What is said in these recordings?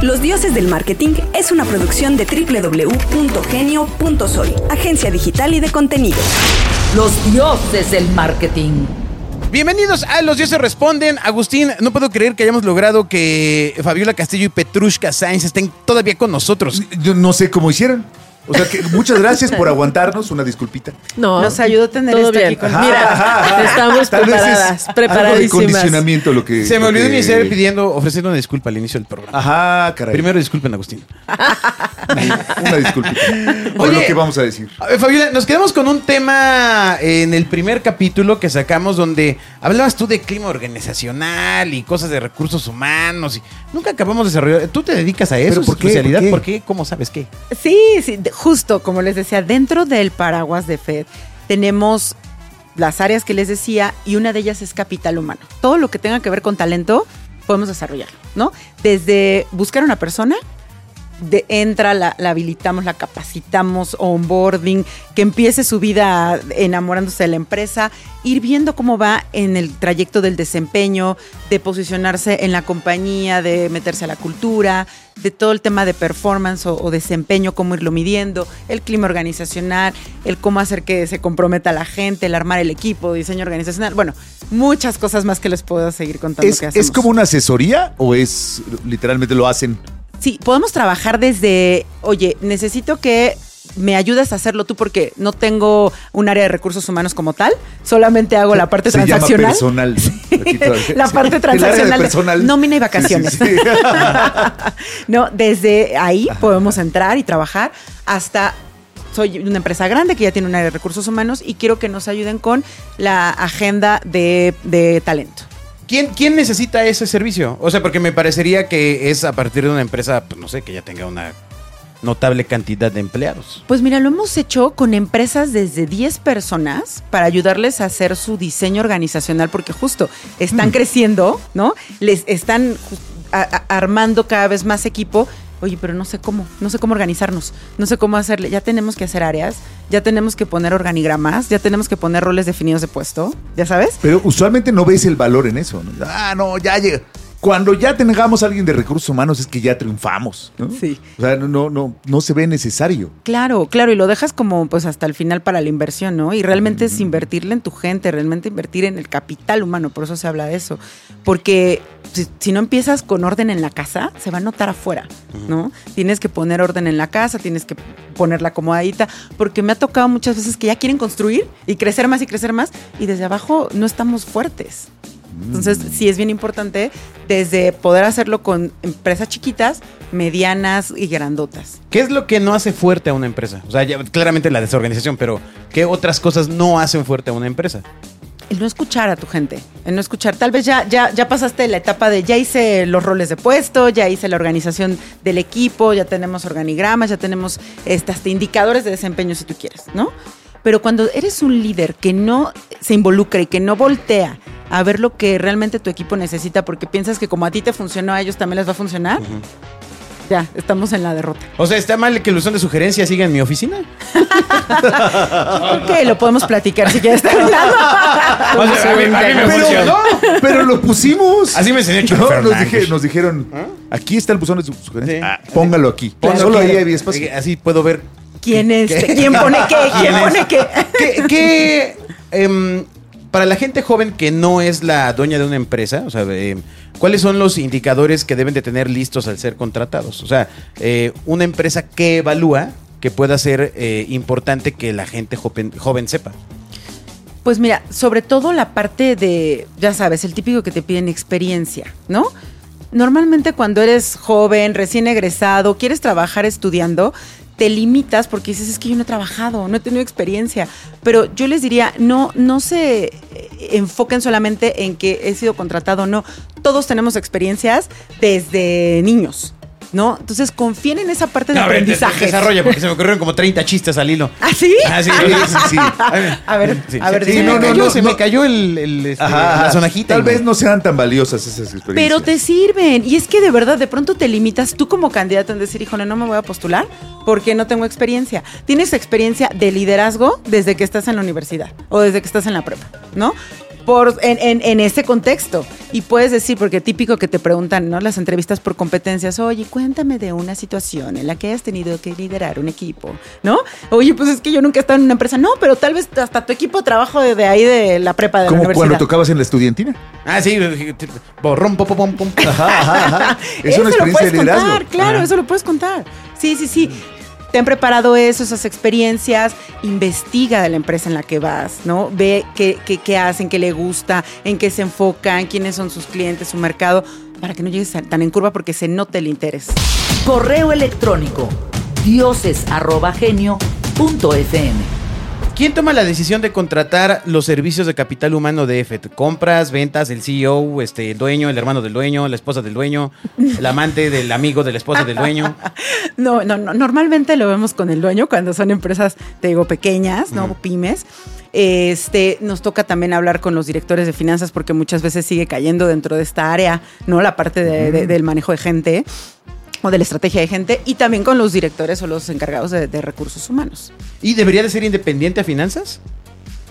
Los Dioses del Marketing es una producción de www.genio.soy, agencia digital y de contenido. Los dioses del marketing. Bienvenidos a Los Dioses Responden. Agustín, no puedo creer que hayamos logrado que Fabiola Castillo y Petrushka Sainz estén todavía con nosotros. Yo no sé cómo hicieron. O sea que muchas gracias por aguantarnos, una disculpita. No, Nos ayudó a tener todo esto aquí Mira, estamos Tal vez es preparadas, Algo de preparadísimas. condicionamiento lo que. Se me olvidó que- iniciar pidiendo, ofreciendo una disculpa al inicio del programa. Ajá, caray. Primero disculpen, Agustín. una disculpita. Por Oye. lo que vamos a decir. A ver, Fabiola, nos quedamos con un tema en el primer capítulo que sacamos donde hablabas tú de clima organizacional y cosas de recursos humanos y nunca acabamos de desarrollar. ¿Tú te dedicas a eso? ¿Pero por ¿Es tu qué? especialidad? ¿Por ¿Por qué? qué? ¿Cómo sabes qué? Sí, sí, justo como les decía, dentro del paraguas de FED tenemos las áreas que les decía y una de ellas es capital humano. Todo lo que tenga que ver con talento podemos desarrollarlo, ¿no? Desde buscar una persona, de, entra, la, la habilitamos, la capacitamos, onboarding, que empiece su vida enamorándose de la empresa, ir viendo cómo va en el trayecto del desempeño, de posicionarse en la compañía, de meterse a la cultura, de todo el tema de performance o, o desempeño, cómo irlo midiendo, el clima organizacional, el cómo hacer que se comprometa la gente, el armar el equipo, diseño organizacional, bueno, muchas cosas más que les puedo seguir contando ¿Es, que ¿Es como una asesoría o es literalmente lo hacen? Sí, podemos trabajar desde, oye, necesito que me ayudes a hacerlo tú porque no tengo un área de recursos humanos como tal, solamente hago la parte Se llama transaccional. personal. Aquí todavía. la parte transaccional personal. nómina y vacaciones. sí. no, desde ahí podemos entrar y trabajar hasta soy una empresa grande que ya tiene un área de recursos humanos y quiero que nos ayuden con la agenda de, de talento. ¿Quién, ¿Quién necesita ese servicio? O sea, porque me parecería que es a partir de una empresa, pues, no sé, que ya tenga una notable cantidad de empleados. Pues mira, lo hemos hecho con empresas desde 10 personas para ayudarles a hacer su diseño organizacional porque justo están creciendo, ¿no? Les están armando cada vez más equipo. Oye, pero no sé cómo, no sé cómo organizarnos, no sé cómo hacerle. Ya tenemos que hacer áreas, ya tenemos que poner organigramas, ya tenemos que poner roles definidos de puesto, ¿ya sabes? Pero usualmente no ves el valor en eso. ¿no? Ah, no, ya llega. Cuando ya tengamos a alguien de recursos humanos es que ya triunfamos. ¿no? Sí. O sea, no, no, no, no se ve necesario. Claro, claro, y lo dejas como pues hasta el final para la inversión, ¿no? Y realmente es invertirle en tu gente, realmente invertir en el capital humano, por eso se habla de eso. Porque si, si no empiezas con orden en la casa, se va a notar afuera, ¿no? Tienes que poner orden en la casa, tienes que ponerla acomodadita, porque me ha tocado muchas veces que ya quieren construir y crecer más y crecer más, y desde abajo no estamos fuertes. Entonces, sí es bien importante desde poder hacerlo con empresas chiquitas, medianas y grandotas. ¿Qué es lo que no hace fuerte a una empresa? O sea, ya- claramente la desorganización, pero ¿qué otras cosas no hacen fuerte a una empresa? el no escuchar a tu gente, el no escuchar. Tal vez ya, ya, ya pasaste la etapa de ya hice los roles de puesto, ya hice la organización del equipo, ya tenemos organigramas, ya tenemos este, hasta indicadores de desempeño si tú quieres, ¿no? Pero cuando eres un líder que no se involucra y que no voltea a ver lo que realmente tu equipo necesita porque piensas que como a ti te funcionó, a ellos también les va a funcionar, ya, estamos en la derrota. O sea, ¿está mal que el buzón de sugerencias siga en mi oficina? Ok, lo podemos platicar si quieres terminar. O sea, a mí- a mí me Pero, funcionó. pero lo pusimos. Así me enseñó Chuck No, nos, Fernández. dije- nos dijeron, aquí está el buzón de su- sugerencias. Sí. Ah, póngalo aquí. Ponlo Solo ahí hay espacio. Así puedo ver ¿Quién es? ¿Quién pone qué? ¿Quién ¿Quién pone qué? ¿Qué, qué, em, para la gente joven que no es la dueña de una empresa, o sea, em, ¿cuáles son los indicadores que deben de tener listos al ser contratados? O sea, eh, una empresa que evalúa que pueda ser eh, importante que la gente joven sepa. Pues mira, sobre todo la parte de, ya sabes, el típico que te piden experiencia, ¿no? Normalmente cuando eres joven, recién egresado, quieres trabajar estudiando, te limitas porque dices, es que yo no he trabajado, no he tenido experiencia. Pero yo les diría, no, no se eh, enfoquen solamente en que he sido contratado, no. Todos tenemos experiencias desde niños, ¿no? Entonces confíen en esa parte de aprendizaje. Desarrolla, porque se me ocurrieron como 30 chistes al hilo. ¿Ah, sí? Ah, sí, Sí, sí, sí. A ver, Sí, a ver, sí, no, no, no, se me cayó el, el, este, Ajá, la sonajita. Tal vez no sean tan valiosas esas experiencias. Pero te sirven. Y es que de verdad, de pronto te limitas tú como candidato en decir, híjole, no me voy a postular porque no tengo experiencia. Tienes experiencia de liderazgo desde que estás en la universidad o desde que estás en la prepa, ¿no? Por, en, en, en ese contexto. Y puedes decir, porque típico que te preguntan, ¿no? Las entrevistas por competencias, oye, cuéntame de una situación en la que hayas tenido que liderar un equipo, ¿no? Oye, pues es que yo nunca he estado en una empresa. No, pero tal vez hasta tu equipo trabajo de, de ahí de la prepa de la Como universidad. cuando tocabas en la estudiantina. Ah, sí, borrón, pom, pom, pom. Ajá, ajá, ajá. Es eso una lo experiencia de puedes liderazgo. contar, claro, Ajá. eso lo puedes contar. Sí, sí, sí. Te han preparado eso, esas experiencias, investiga de la empresa en la que vas, ¿no? Ve qué, qué, qué hacen, qué le gusta, en qué se enfocan, quiénes son sus clientes, su mercado, para que no llegues tan en curva porque se note el interés. Correo electrónico dioses@genio.fm. ¿Quién toma la decisión de contratar los servicios de capital humano de EFET? Compras, ventas, el CEO, este, el dueño, el hermano del dueño, la esposa del dueño, el amante del amigo de la esposa del dueño. No, no, no, normalmente lo vemos con el dueño cuando son empresas, te digo, pequeñas, ¿no? Pymes. Este, nos toca también hablar con los directores de finanzas porque muchas veces sigue cayendo dentro de esta área, ¿no? La parte de- de- del manejo de gente o de la estrategia de gente y también con los directores o los encargados de, de recursos humanos. ¿Y debería de ser independiente a finanzas?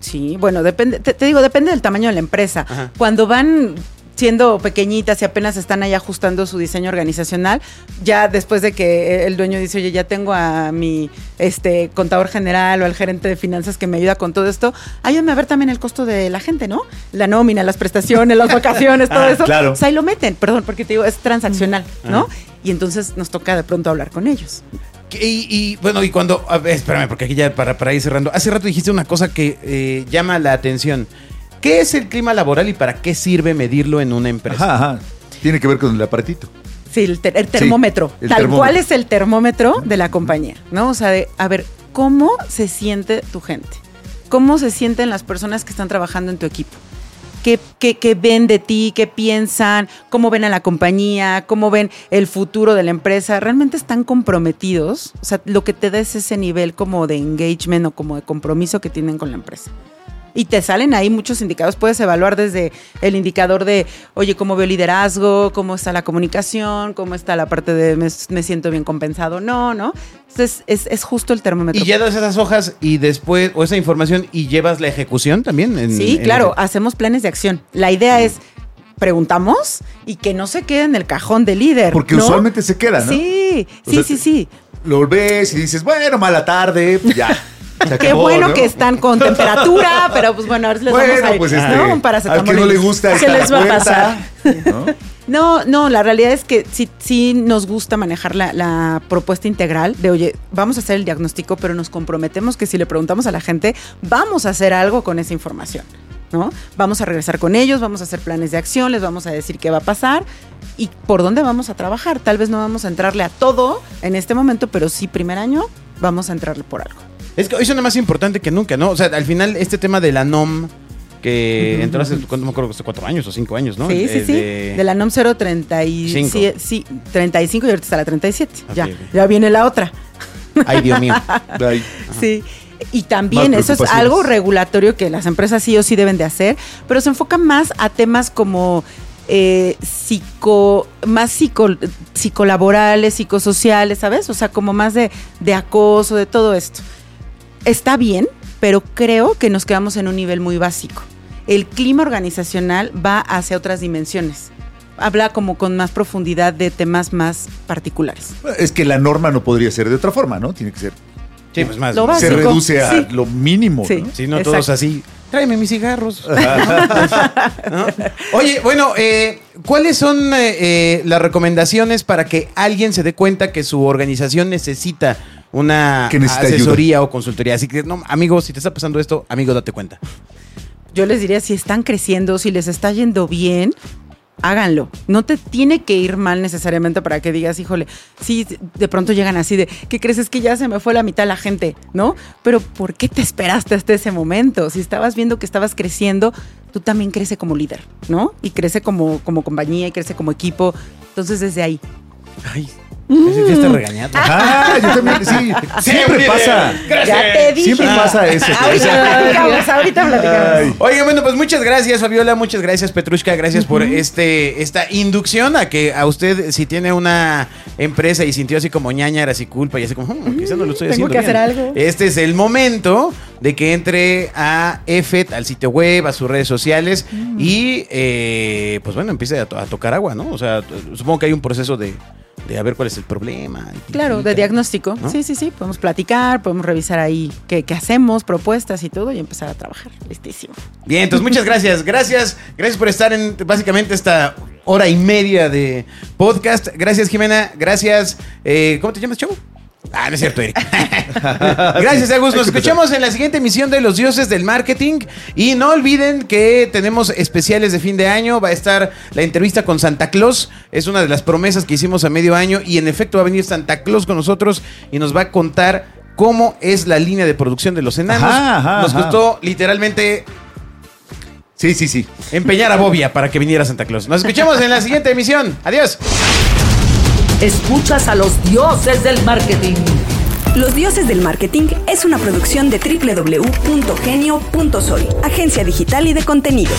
Sí, bueno, depende, te, te digo, depende del tamaño de la empresa. Ajá. Cuando van siendo pequeñitas y apenas están ahí ajustando su diseño organizacional, ya después de que el dueño dice, oye, ya tengo a mi este contador general o al gerente de finanzas que me ayuda con todo esto, ayúdame a ver también el costo de la gente, ¿no? La nómina, las prestaciones, las vacaciones, todo Ah, eso. claro. O sea, ahí lo meten, perdón, porque te digo, es transaccional, ¿no? Ajá. Y entonces nos toca de pronto hablar con ellos. Y, y, bueno, y cuando. a ver, espérame, porque aquí ya para, para ir cerrando. Hace rato dijiste una cosa que eh, llama la atención. ¿Qué es el clima laboral y para qué sirve medirlo en una empresa? Ajá, ajá. Tiene que ver con el aparatito. Sí, el, ter- el termómetro. el Tal termómetro. cual es el termómetro de la compañía, ¿no? O sea, de, a ver, ¿cómo se siente tu gente? ¿Cómo se sienten las personas que están trabajando en tu equipo? ¿Qué, qué, qué ven de ti? ¿Qué piensan? ¿Cómo ven a la compañía? ¿Cómo ven el futuro de la empresa? ¿Realmente están comprometidos? O sea, lo que te da es ese nivel como de engagement o como de compromiso que tienen con la empresa. Y te salen ahí muchos indicadores. Puedes evaluar desde el indicador de, oye, cómo veo liderazgo, cómo está la comunicación, cómo está la parte de me, me siento bien compensado. No, ¿no? Entonces, es, es justo el termómetro. Y ya das esas hojas y después, o esa información, y llevas la ejecución también. En, Sí, en claro, hacemos planes de acción. La idea es preguntamos y que no se quede en el cajón del líder. Porque ¿no? usualmente se queda, ¿no? Sí, O sí, sea, sí, sí. Lo ves y dices, bueno, mala tarde, pues ya. Qué bueno ¿no? que están con temperatura, pero pues bueno, ahora les Bueno, vamos a pues ¿no? este, un paracetamol al que no le gusta ¿Qué les va a pasar? ¿no? No, no, la realidad es que sí, sí nos gusta manejar la, la propuesta integral de, oye, vamos a hacer el diagnóstico, pero nos comprometemos que si le preguntamos a la gente, vamos a hacer algo con esa información, ¿no? Vamos a regresar con ellos, vamos a hacer planes de acción, les vamos a decir qué va a pasar y por dónde vamos a trabajar. Tal vez no vamos a entrarle a todo en este momento, pero sí primer año vamos a entrarle por algo. Es que hoy suena más importante que nunca, ¿no? O sea, al final, este tema de la NOM, que entró hace, ¿cuánto me acuerdo? Hace cuatro años o cinco años, ¿no? Sí, Eh, sí, sí. De, la NOM 035. Cinco. Sí, 35 y ahorita está la 37. Ok, ya, ya viene la otra. Ay, Dios mío. Sí. Y también eso es algo regulatorio que las empresas sí o sí deben de hacer, pero se enfoca más a temas como eh, psico, más psico, psicolaborales, psicosociales, ¿sabes? O sea, como más de, de acoso, de todo esto. Está bien, pero creo que nos quedamos en un nivel muy básico. El clima organizacional va hacia otras dimensiones. Habla como con más profundidad de temas más particulares. Es que la norma no podría ser de otra forma, ¿no? Tiene que ser. Sí, pues más. Lo básico. Se reduce a sí. lo mínimo. Sí. ¿no? Si no, Exacto. todos así. Tráeme mis cigarros. ¿No? Oye, bueno, eh, ¿cuáles son eh, eh, las recomendaciones para que alguien se dé cuenta que su organización necesita una asesoría o consultoría? Así que, no, amigo, si te está pasando esto, amigo, date cuenta. Yo les diría, si están creciendo, si les está yendo bien, háganlo. No te tiene que ir mal necesariamente para que digas, híjole, sí, de pronto llegan así de, ¿qué crees? Es que ya se me fue la mitad la gente, ¿no? Pero ¿por qué te esperaste hasta ese momento? Si estabas viendo que estabas creciendo, tú también crece como líder, ¿no? Y crece como, como compañía y crece como equipo. Entonces, desde ahí. Ay, Ese está regañado. Ah, yo también, sí. Siempre pasa. Ya te dije. Siempre pasa eso. Ahorita platicamos, ahorita platicamos. Oigan, bueno, pues muchas gracias, Fabiola, muchas gracias, Petrushka, gracias por este esta inducción a que a usted, si tiene una empresa y sintió así como ñañaras y culpa y así como, "Hmm, quizás no lo estoy tengo haciendo que hacer bien". algo. Este es el momento de que entre a EFET, al sitio web, a sus redes sociales y, eh, pues bueno, empiece a, to- a tocar agua, ¿no? O sea, supongo que hay un proceso de, de a ver cuál es el problema. Claro, de diagnóstico. ¿No? Sí, sí, sí. Podemos platicar, podemos revisar ahí qué, qué hacemos, propuestas y todo y empezar a trabajar. Listísimo. Bien, entonces muchas gracias. Gracias, gracias por estar en básicamente esta hora y media de podcast. Gracias, Jimena. Gracias. eh, ¿Cómo te llamas, chavo? Ah, no es cierto, Eric. Gracias, Agus. Nos escuchamos en la siguiente emisión de Los Dioses del Marketing. Y no olviden que tenemos especiales de fin de año. Va a estar la entrevista con Santa Claus. Es una de las promesas que hicimos a medio año. Y en efecto va a venir Santa Claus con nosotros y nos va a contar cómo es la línea de producción de los enanos. Ajá, ajá, nos ajá. costó literalmente Sí, sí, sí. empeñar a Bobia para que viniera Santa Claus. Nos escuchamos en la siguiente emisión. Adiós. Escuchas a los dioses del marketing. Los Dioses del Marketing es una producción de www.genio.sol, agencia digital y de contenidos.